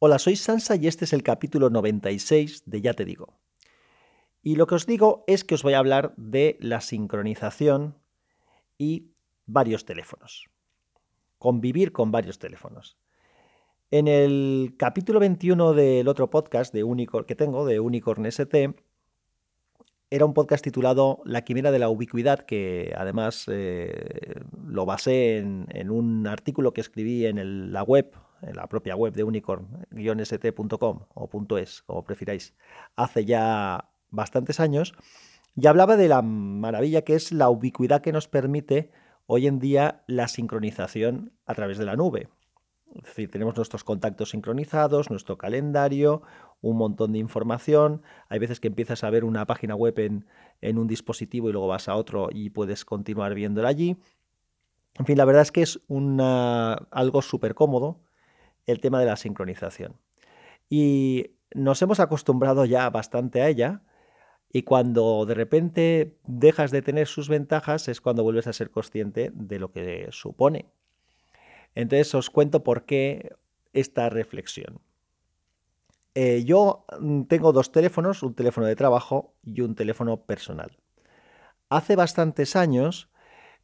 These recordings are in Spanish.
Hola, soy Sansa y este es el capítulo 96 de Ya te digo. Y lo que os digo es que os voy a hablar de la sincronización y varios teléfonos. Convivir con varios teléfonos. En el capítulo 21 del otro podcast de Unicorn que tengo, de Unicorn ST, era un podcast titulado La quimera de la ubicuidad, que además eh, lo basé en, un artículo que escribí en la web en la propia web de unicorn-st.com o .es, como prefiráis, hace ya bastantes años, y hablaba de la maravilla que es la ubicuidad que nos permite hoy en día la sincronización a través de la nube. Es decir, tenemos nuestros contactos sincronizados, nuestro calendario, un montón de información. Hay veces que empiezas a ver una página web en, en un dispositivo y luego vas a otro y puedes continuar viéndola allí. En fin, la verdad es que es una, algo súper cómodo el tema de la sincronización. Y nos hemos acostumbrado ya bastante a ella y cuando de repente dejas de tener sus ventajas es cuando vuelves a ser consciente de lo que supone. Entonces os cuento por qué esta reflexión. Eh, yo mm, tengo dos teléfonos, un teléfono de trabajo y un teléfono personal. Hace bastantes años,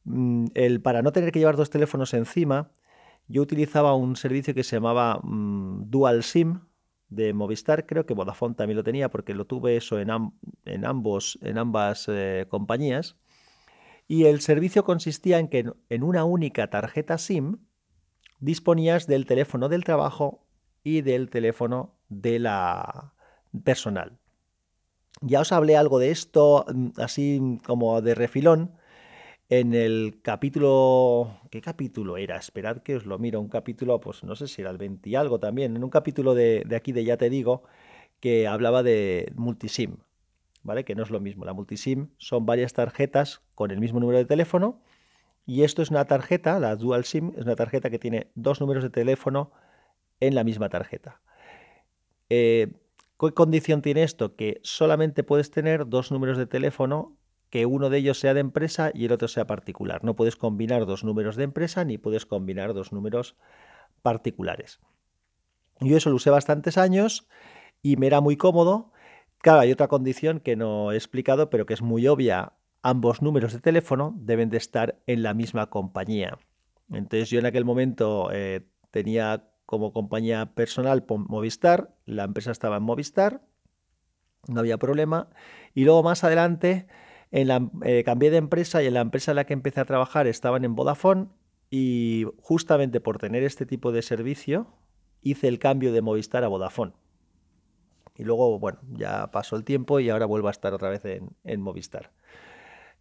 mm, el, para no tener que llevar dos teléfonos encima, yo utilizaba un servicio que se llamaba mm, Dual SIM de Movistar, creo que Vodafone también lo tenía porque lo tuve eso en, en ambos, en ambas eh, compañías. Y el servicio consistía en que en una única tarjeta SIM disponías del teléfono del trabajo y del teléfono de la personal. Ya os hablé algo de esto, mm, así como de refilón, en el capítulo... ¿Qué capítulo era? Esperad que os lo miro. Un capítulo, pues no sé si era el 20 y algo también. En un capítulo de, aquí de Ya Te Digo, que hablaba de multisim, ¿vale? Que no es lo mismo. La multisim son varias tarjetas con el mismo número de teléfono. Y esto es una tarjeta, la Dual SIM, es una tarjeta que tiene dos números de teléfono en la misma tarjeta. Eh, ¿Qué condición tiene esto? Que solamente puedes tener dos números de teléfono que uno de ellos sea de empresa y el otro sea particular. No puedes combinar dos números de empresa ni puedes combinar dos números particulares. Yo eso lo usé bastantes años y me era muy cómodo. Claro, hay otra condición que no he explicado, pero que es muy obvia. Ambos números de teléfono deben de estar en la misma compañía. Entonces yo en aquel momento eh, tenía como compañía personal Movistar, la empresa estaba en Movistar, no había problema. Y luego más adelante eh, cambié de empresa y en la empresa en la que empecé a trabajar estaban en Vodafone y justamente por tener este tipo de servicio hice el cambio de Movistar a Vodafone. Y luego, bueno, ya pasó el tiempo y ahora vuelvo a estar otra vez en, Movistar.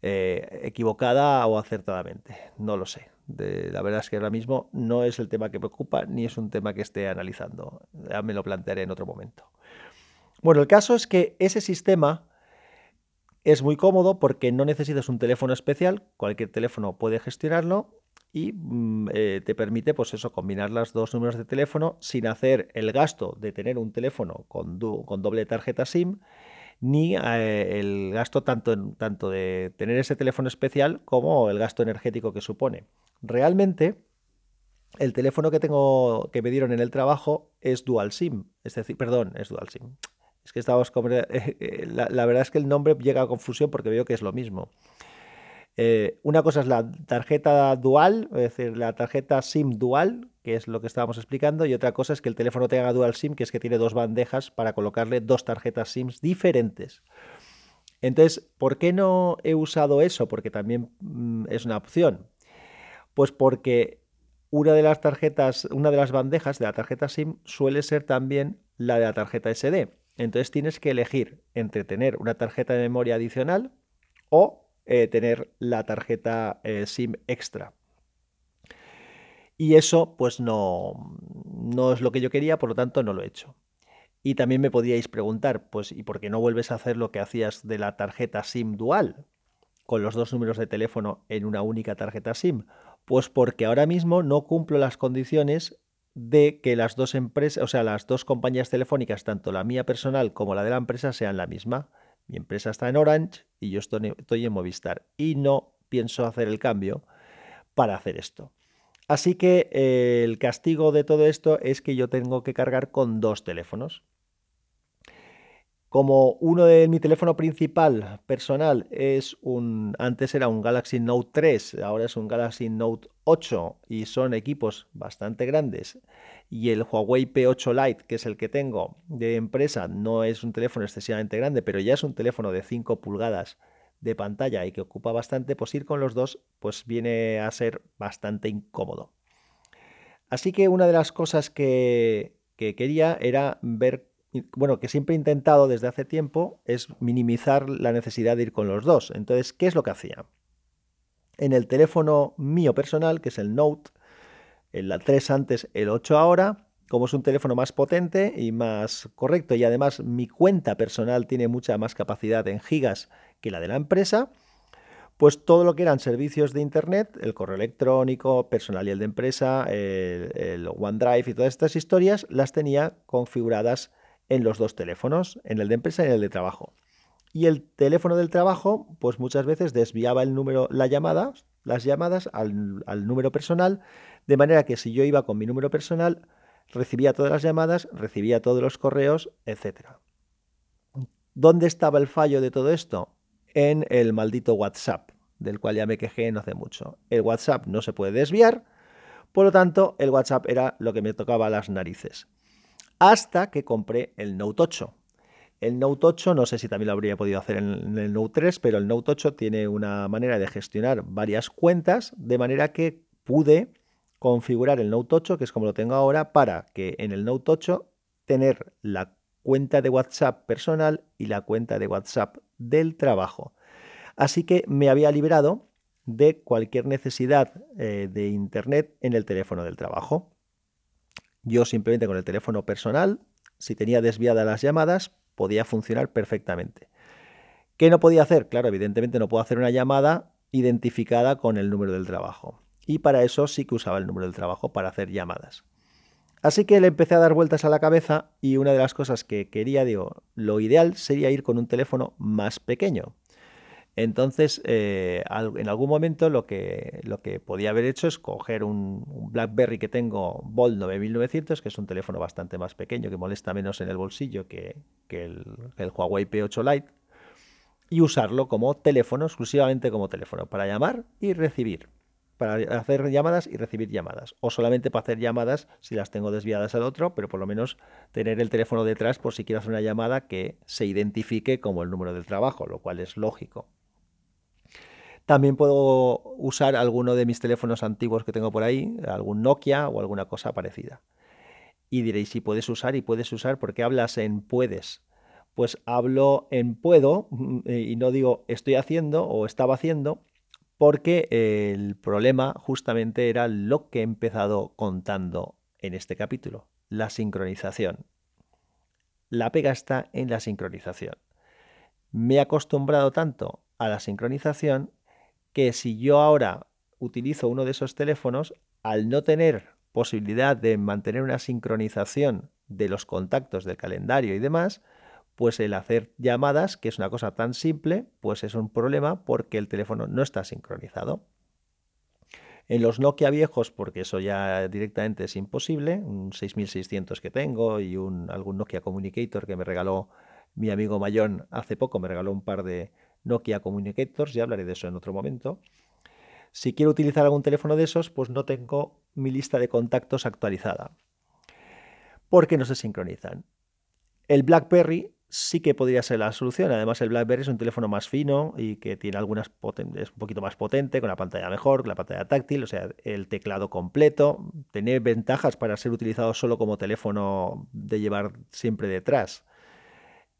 Eh, equivocada o acertadamente, no lo sé. la verdad es que ahora mismo no es el tema que me ocupa ni es un tema que esté analizando. Ya me lo plantearé en otro momento. Bueno, el caso es que ese sistema es muy cómodo porque no necesitas un teléfono especial, cualquier teléfono puede gestionarlo y mm, eh, te permite, pues eso, combinar los dos números de teléfono sin hacer el gasto de tener un teléfono con, doble tarjeta SIM, ni eh, el gasto tanto, tanto de tener ese teléfono especial como el gasto energético que supone. Realmente, el teléfono que tengo que me dieron en el trabajo es dual SIM, es decir, perdón, es dual SIM. Es que estamos eh, eh, la, verdad es que el nombre llega a confusión porque veo que es lo mismo. Eh, una cosa es la tarjeta dual, es decir, la tarjeta SIM dual, que es lo que estábamos explicando, y otra cosa es que el teléfono tenga dual SIM, que es que tiene dos bandejas para colocarle dos tarjetas SIM diferentes. Entonces, ¿por qué no he usado eso? Porque también mm, es una opción. Pues porque una de las tarjetas, una de las bandejas de la tarjeta SIM suele ser también la de la tarjeta SD. Entonces tienes que elegir entre tener una tarjeta de memoria adicional o eh, tener la tarjeta eh, SIM extra. Y eso pues no, no es lo que yo quería, por lo tanto no lo he hecho. Y también me podíais preguntar, pues, ¿y por qué no vuelves a hacer lo que hacías de la tarjeta SIM dual? Con los dos números de teléfono en una única tarjeta SIM. Pues porque ahora mismo no cumplo las condiciones de que las dos empresas, o sea, las dos compañías telefónicas, tanto la mía personal como la de la empresa, sean la misma. Mi empresa está en Orange y yo estoy, en Movistar. Y no pienso hacer el cambio para hacer esto. Así que eh, el castigo de todo esto es que yo tengo que cargar con dos teléfonos. Como uno de mi teléfono principal personal es un, antes era un Galaxy Note 3, ahora es un Galaxy Note 8 y son equipos bastante grandes. Y el Huawei P8 Lite, que es el que tengo de empresa, no es un teléfono excesivamente grande, pero ya es un teléfono de 5 pulgadas de pantalla y que ocupa bastante, pues ir con los dos pues viene a ser bastante incómodo. Así que una de las cosas que, que quería era ver bueno, que siempre he intentado desde hace tiempo es minimizar la necesidad de ir con los dos. Entonces, ¿qué es lo que hacía? En el teléfono mío personal, que es el Note, el 3 antes, el 8 ahora, como es un teléfono más potente y más correcto y además mi cuenta personal tiene mucha más capacidad en gigas que la de la empresa, pues todo lo que eran servicios de Internet, el correo electrónico personal y el de empresa, el, el OneDrive y todas estas historias, las tenía configuradas en los dos teléfonos, en el de empresa y en el de trabajo. Y el teléfono del trabajo, pues muchas veces desviaba el número, la llamada, las llamadas al, al número personal, de manera que si yo iba con mi número personal, recibía todas las llamadas, recibía todos los correos, etc. ¿Dónde estaba el fallo de todo esto? En el maldito WhatsApp, del cual ya me quejé no hace mucho. El WhatsApp no se puede desviar, por lo tanto, el WhatsApp era lo que me tocaba las narices hasta que compré el Note 8. El Note 8, no sé si también lo habría podido hacer en el Note 3, pero el Note 8 tiene una manera de gestionar varias cuentas, de manera que pude configurar el Note 8, que es como lo tengo ahora, para que en el Note 8 tener la cuenta de WhatsApp personal y la cuenta de WhatsApp del trabajo. Así que me había liberado de cualquier necesidad eh, de Internet en el teléfono del trabajo. Yo simplemente con el teléfono personal, si tenía desviadas las llamadas, podía funcionar perfectamente. ¿Qué no podía hacer? Claro, evidentemente no puedo hacer una llamada identificada con el número del trabajo. Y para eso sí que usaba el número del trabajo para hacer llamadas. Así que le empecé a dar vueltas a la cabeza y una de las cosas que quería, digo, lo ideal sería ir con un teléfono más pequeño. Entonces, eh, en algún momento lo que, lo que podía haber hecho es coger un, BlackBerry que tengo Bold 9900, que es un teléfono bastante más pequeño, que molesta menos en el bolsillo que, el, el, Huawei P8 Lite, y usarlo como teléfono, exclusivamente como teléfono, para llamar y recibir, para hacer llamadas y recibir llamadas, o solamente para hacer llamadas si las tengo desviadas al otro, pero por lo menos tener el teléfono detrás por si quiero hacer una llamada que se identifique como el número del trabajo, lo cual es lógico. También puedo usar alguno de mis teléfonos antiguos que tengo por ahí, algún Nokia o alguna cosa parecida. Y diréis, si puedes usar y puedes usar, ¿por qué hablas en puedes? Pues hablo en puedo y no digo estoy haciendo o estaba haciendo, porque el problema justamente era lo que he empezado contando en este capítulo, la sincronización. La pega está en la sincronización. Me he acostumbrado tanto a la sincronización que si yo ahora utilizo uno de esos teléfonos, al no tener posibilidad de mantener una sincronización de los contactos del calendario y demás, pues el hacer llamadas, que es una cosa tan simple, pues es un problema porque el teléfono no está sincronizado. En los Nokia viejos, porque eso ya directamente es imposible, un 6600 que tengo y un, algún Nokia Communicator que me regaló mi amigo Mayón hace poco, me regaló un par de, Nokia Communicators, ya hablaré de eso en otro momento. Si quiero utilizar algún teléfono de esos, pues no tengo mi lista de contactos actualizada, porque no se sincronizan. El BlackBerry sí que podría ser la solución. Además, el BlackBerry es un teléfono más fino y que tiene algunas es un poquito más potente, con la pantalla mejor, con la pantalla táctil, o sea, el teclado completo. Tiene ventajas para ser utilizado solo como teléfono de llevar siempre detrás.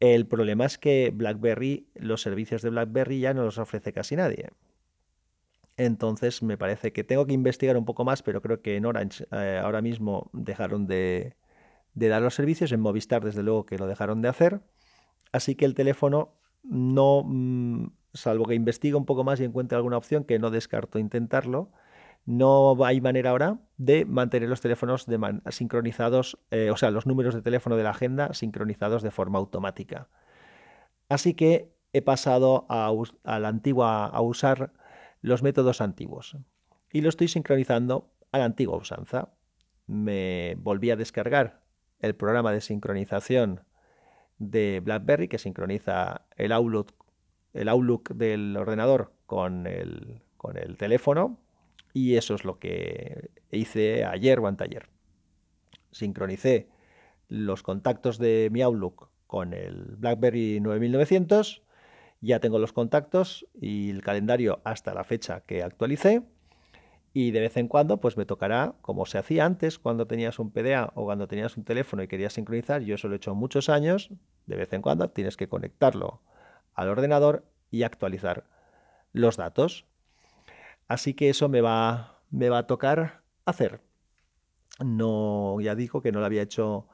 El problema es que BlackBerry, los servicios de BlackBerry ya no los ofrece casi nadie. Entonces me parece que tengo que investigar un poco más, pero creo que en Orange eh, ahora mismo dejaron de, dar los servicios, en Movistar desde luego que lo dejaron de hacer. Así que el teléfono no, mm, salvo que investigue un poco más y encuentre alguna opción, que no descarto intentarlo, no hay manera ahora de mantener los teléfonos sincronizados, eh, o sea, los números de teléfono de la agenda sincronizados de forma automática. Así que he pasado a, la antigua a usar los métodos antiguos y lo estoy sincronizando a la antigua usanza. Me volví a descargar el programa de sincronización de BlackBerry que sincroniza el Outlook, el Outlook del ordenador con el, con el teléfono y eso es lo que hice ayer o anteayer. Sincronicé los contactos de mi Outlook con el BlackBerry 9900, ya tengo los contactos y el calendario hasta la fecha que actualicé y de vez en cuando pues me tocará, como se hacía antes cuando tenías un PDA o cuando tenías un teléfono y querías sincronizar, yo eso lo he hecho muchos años, de vez en cuando tienes que conectarlo al ordenador y actualizar los datos. Así que eso me va, me va a tocar hacer. No, ya digo que no lo había hecho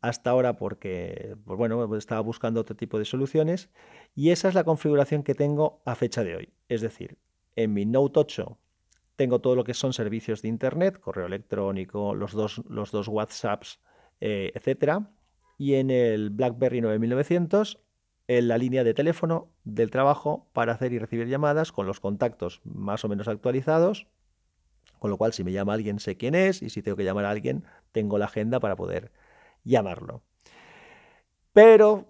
hasta ahora porque, pues bueno, estaba buscando otro tipo de soluciones y esa es la configuración que tengo a fecha de hoy. Es decir, en mi Note 8 tengo todo lo que son servicios de Internet, correo electrónico, los dos, los dos WhatsApps, eh, etc. Y en el BlackBerry 9900, en la línea de teléfono del trabajo para hacer y recibir llamadas con los contactos más o menos actualizados. Con lo cual, si me llama alguien, sé quién es y si tengo que llamar a alguien, tengo la agenda para poder llamarlo. Pero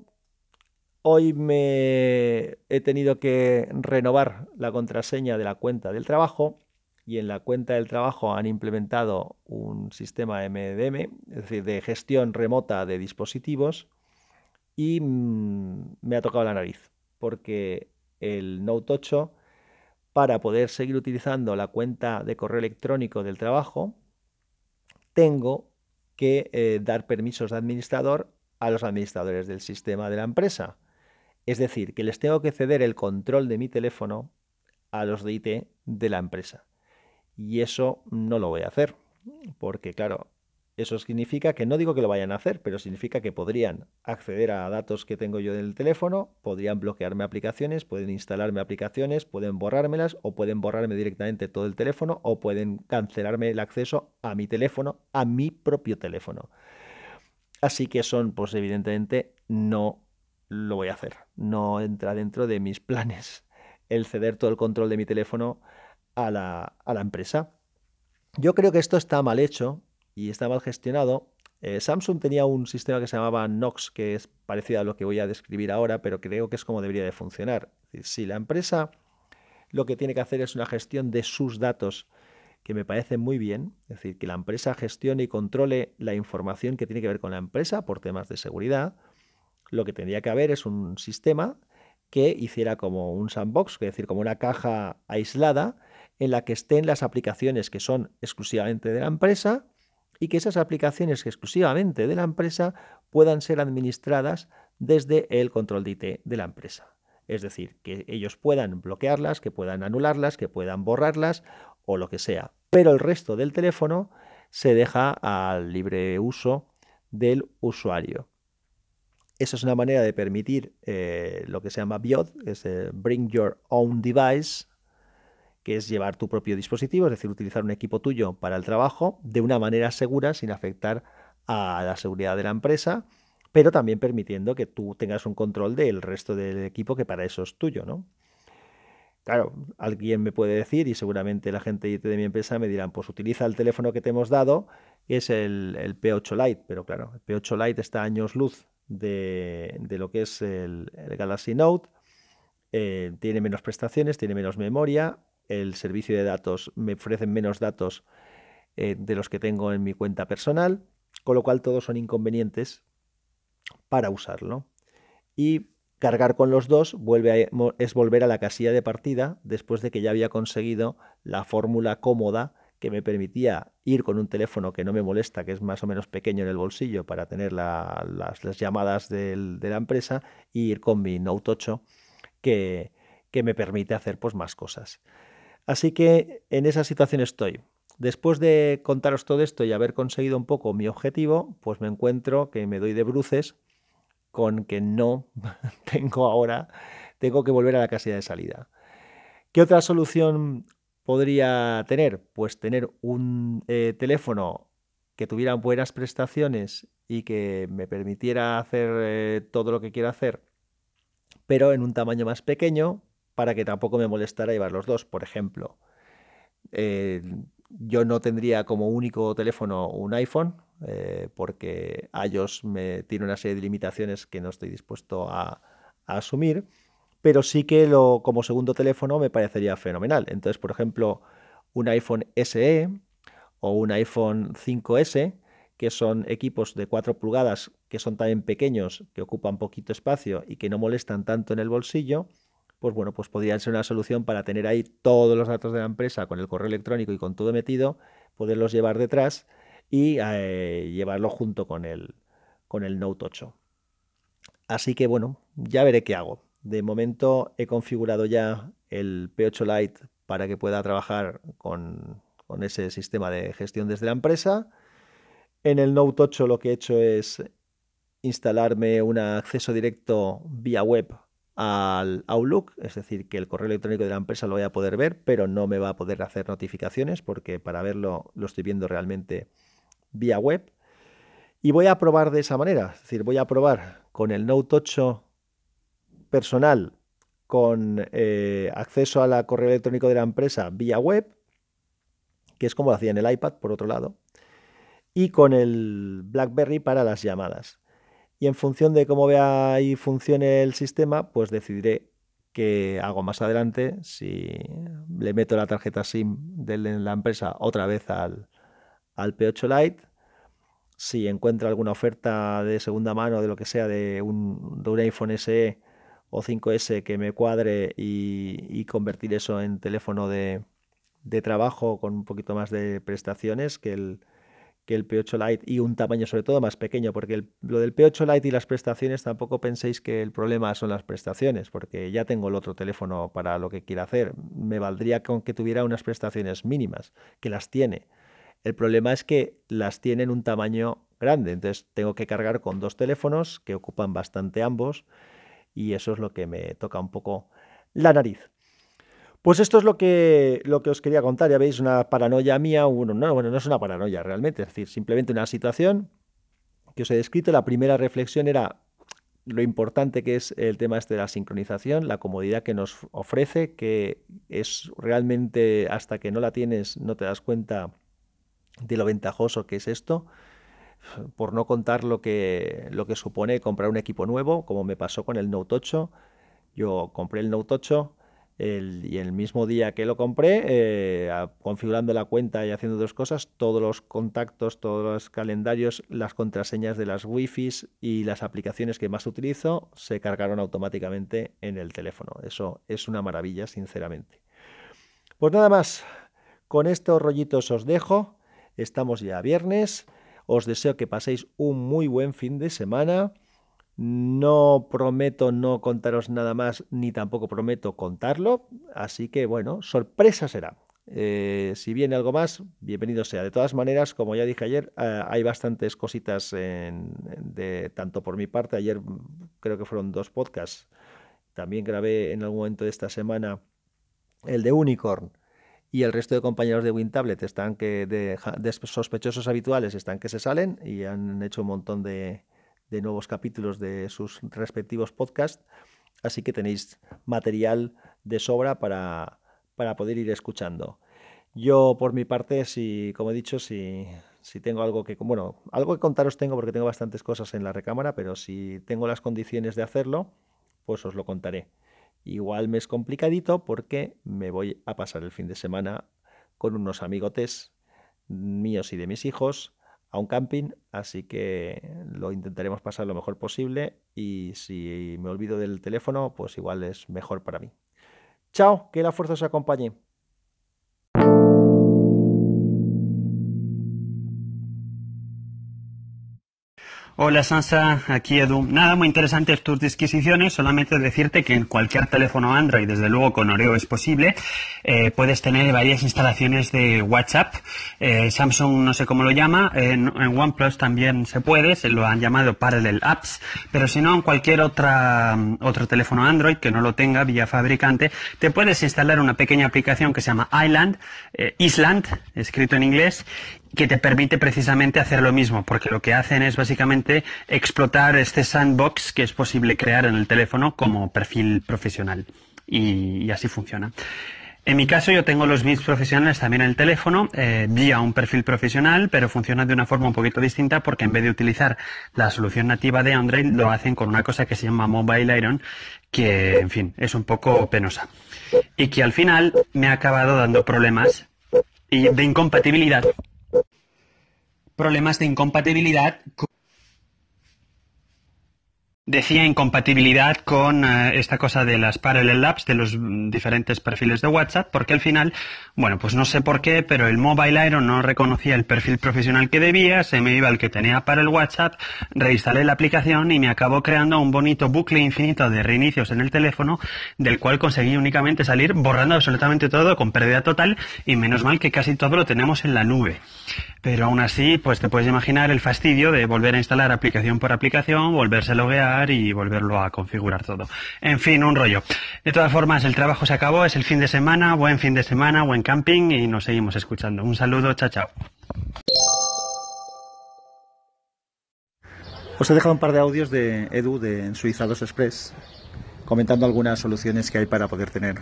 hoy me he tenido que renovar la contraseña de la cuenta del trabajo y en la cuenta del trabajo han implementado un sistema MDM, es decir, de gestión remota de dispositivos y mm, me ha tocado la nariz porque el Note 8 para poder seguir utilizando la cuenta de correo electrónico del trabajo tengo que eh, dar permisos de administrador a los administradores del sistema de la empresa. Es decir, que les tengo que ceder el control de mi teléfono a los de IT de la empresa. Y eso no lo voy a hacer, porque claro, eso significa que no digo que lo vayan a hacer, pero significa que podrían acceder a datos que tengo yo del teléfono, podrían bloquearme aplicaciones, pueden instalarme aplicaciones, pueden borrármelas o pueden borrarme directamente todo el teléfono o pueden cancelarme el acceso a mi teléfono, a mi propio teléfono. Así que son, pues evidentemente, no lo voy a hacer. No entra dentro de mis planes el ceder todo el control de mi teléfono a la, empresa. Yo creo que esto está mal hecho y está mal gestionado. Eh, Samsung tenía un sistema que se llamaba Nox, que es parecido a lo que voy a describir ahora, pero creo que es como debería de funcionar. si la empresa lo que tiene que hacer es una gestión de sus datos, que me parece muy bien, es decir, que la empresa gestione y controle la información que tiene que ver con la empresa por temas de seguridad, lo que tendría que haber es un sistema que hiciera como un sandbox, es decir, como una caja aislada en la que estén las aplicaciones que son exclusivamente de la empresa y que esas aplicaciones exclusivamente de la empresa puedan ser administradas desde el control de IT de la empresa. Es decir, que ellos puedan bloquearlas, que puedan anularlas, que puedan borrarlas o lo que sea. Pero el resto del teléfono se deja al libre uso del usuario. Esa es una manera de permitir eh, lo que se llama BIOD, es eh, Bring Your Own Device, que es llevar tu propio dispositivo, es decir, utilizar un equipo tuyo para el trabajo de una manera segura sin afectar a la seguridad de la empresa, pero también permitiendo que tú tengas un control del resto del equipo que para eso es tuyo, ¿no? Claro, alguien me puede decir, y seguramente la gente de mi empresa me dirán, pues utiliza el teléfono que te hemos dado, es el, P8 Lite, pero claro, el P8 Lite está a años luz de, lo que es el, Galaxy Note, eh, tiene menos prestaciones, tiene menos memoria, el servicio de datos me ofrecen menos datos eh, de los que tengo en mi cuenta personal, con lo cual todos son inconvenientes para usarlo. Y cargar con los dos vuelve es volver a la casilla de partida después de que ya había conseguido la fórmula cómoda que me permitía ir con un teléfono que no me molesta, que es más o menos pequeño en el bolsillo para tener las, llamadas de la empresa, y ir con mi Note 8 que, que me permite hacer pues, más cosas. Así que en esa situación estoy. Después de contaros todo esto y haber conseguido un poco mi objetivo, pues me encuentro que me doy de bruces con que no tengo ahora, tengo que volver a la casilla de salida. ¿Qué otra solución podría tener? Pues tener un eh, teléfono que tuviera buenas prestaciones y que me permitiera hacer eh, todo lo que quiero hacer, pero en un tamaño más pequeño, para que tampoco me molestara llevar los dos. Por ejemplo, eh, yo no tendría como único teléfono un iPhone, eh, porque iOS me tiene una serie de limitaciones que no estoy dispuesto a, asumir, pero sí que lo, como segundo teléfono me parecería fenomenal. Entonces, por ejemplo, un iPhone SE o un iPhone 5S, que son equipos de 4 pulgadas que son también pequeños, que ocupan poquito espacio y que no molestan tanto en el bolsillo, pues bueno, pues podrían ser una solución para tener ahí todos los datos de la empresa con el correo electrónico y con todo metido, poderlos llevar detrás y eh, llevarlo junto con el, con el Note 8. Así que bueno, ya veré qué hago. De momento he configurado ya el P8 Lite para que pueda trabajar con, con ese sistema de gestión desde la empresa. En el Note 8 lo que he hecho es instalarme un acceso directo vía web al Outlook, es decir, que el correo electrónico de la empresa lo voy a poder ver, pero no me va a poder hacer notificaciones porque para verlo lo estoy viendo realmente vía web. Y voy a probar de esa manera, es decir, voy a probar con el Note 8 personal con eh, acceso al correo electrónico de la empresa vía web, que es como lo hacía en el iPad, por otro lado, y con el BlackBerry para las llamadas. Y en función de cómo vea y funcione el sistema, pues decidiré qué hago más adelante, si le meto la tarjeta SIM de la empresa otra vez al, al P8 Lite. Si encuentro alguna oferta de segunda mano, de lo que sea, de un, de un iPhone SE o 5S que me cuadre y, convertir eso en teléfono de, de, trabajo con un poquito más de prestaciones que el, que el P8 Lite y un tamaño sobre todo más pequeño, porque lo del P8 Lite y las prestaciones tampoco penséis que el problema son las prestaciones, porque ya tengo el otro teléfono para lo que quiera hacer. Me valdría con que tuviera unas prestaciones mínimas, que las tiene. El problema es que las tiene en un tamaño grande, entonces tengo que cargar con dos teléfonos que ocupan bastante ambos y eso es lo que me toca un poco la nariz. Pues esto es lo que, lo que os quería contar. Ya veis, una paranoia mía. Bueno, no, bueno, no es una paranoia realmente, es decir, simplemente una situación que os he descrito. La primera reflexión era lo importante que es el tema este de la sincronización, la comodidad que nos ofrece, que es realmente hasta que no la tienes no te das cuenta de lo ventajoso que es esto, por no contar lo que, lo que supone comprar un equipo nuevo, como me pasó con el Note 8. Yo compré el Note 8 y el mismo día que lo compré, eh, configurando la cuenta y haciendo dos cosas, todos los contactos, todos los calendarios, las contraseñas de las wifi y las aplicaciones que más utilizo se cargaron automáticamente en el teléfono. Eso es una maravilla, sinceramente. Pues nada más, con estos rollitos os dejo. Estamos ya viernes. Os deseo que paséis un muy buen fin de semana. No prometo no contaros nada más, ni tampoco prometo contarlo. Así que bueno, sorpresa será. Eh, si viene algo más, bienvenido sea. De todas maneras, como ya dije ayer, eh, hay bastantes cositas de, tanto por mi parte. Ayer creo que fueron dos podcasts. También grabé en algún momento de esta semana el de Unicorn y el resto de compañeros de WinTablet están que de, sospechosos habituales están que se salen y han hecho un montón de, nuevos capítulos de sus respectivos podcasts, así que tenéis material de sobra para, para poder ir escuchando. Yo por mi parte, si, como he dicho, si, si tengo algo que, bueno, algo que contaros tengo porque tengo bastantes cosas en la recámara, pero si tengo las condiciones de hacerlo, pues os lo contaré. Igual me es complicadito porque me voy a pasar el fin de semana con unos amigotes míos y de mis hijos a un camping, así que lo intentaremos pasar lo mejor posible y si me olvido del teléfono, pues igual es mejor para mí. Chao, que la fuerza os acompañe. Hola Sansa, aquí Edu. Nada muy interesante tus disquisiciones, solamente decirte que en cualquier teléfono Android, desde luego con Oreo es posible, eh, puedes tener varias instalaciones de WhatsApp. Eh, Samsung no sé cómo lo llama, en, OnePlus también se puede, se lo han llamado Parallel Apps, pero si no en cualquier otra, otro teléfono Android que no lo tenga vía fabricante, te puedes instalar una pequeña aplicación que se llama Island, eh, Island, escrito en inglés, que te permite precisamente hacer lo mismo, porque lo que hacen es básicamente explotar este sandbox que es posible crear en el teléfono como perfil profesional. Y, así funciona. En mi caso yo tengo los bits profesionales también en el teléfono, eh, vía un perfil profesional, pero funciona de una forma un poquito distinta porque en vez de utilizar la solución nativa de Android, lo hacen con una cosa que se llama Mobile Iron, que, en fin, es un poco penosa. Y que al final me ha acabado dando problemas y de incompatibilidad. Problemas de incompatibilidad. Decía incompatibilidad con eh, esta cosa de las parallel labs de los diferentes perfiles de WhatsApp, porque al final, bueno, pues no sé por qué, pero el Mobile Iron no reconocía el perfil profesional que debía, se me iba el que tenía para el WhatsApp, reinstalé la aplicación y me acabó creando un bonito bucle infinito de reinicios en el teléfono, del cual conseguí únicamente salir borrando absolutamente todo con pérdida total y menos mal que casi todo lo tenemos en la nube. Pero aún así, pues te puedes imaginar el fastidio de volver a instalar aplicación por aplicación, volverse a loguear y volverlo a configurar todo. En fin, un rollo. De todas formas, el trabajo se acabó, es el fin de semana, buen fin de semana, buen camping y nos seguimos escuchando. Un saludo, chao, chao. Os he dejado un par de audios de Edu de Suizados Express comentando algunas soluciones que hay para poder tener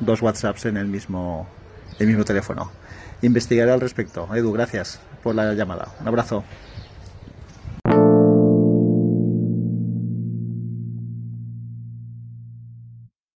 dos WhatsApps en el mismo, el mismo teléfono investigaré al respecto. Edu, gracias por la llamada. Un abrazo.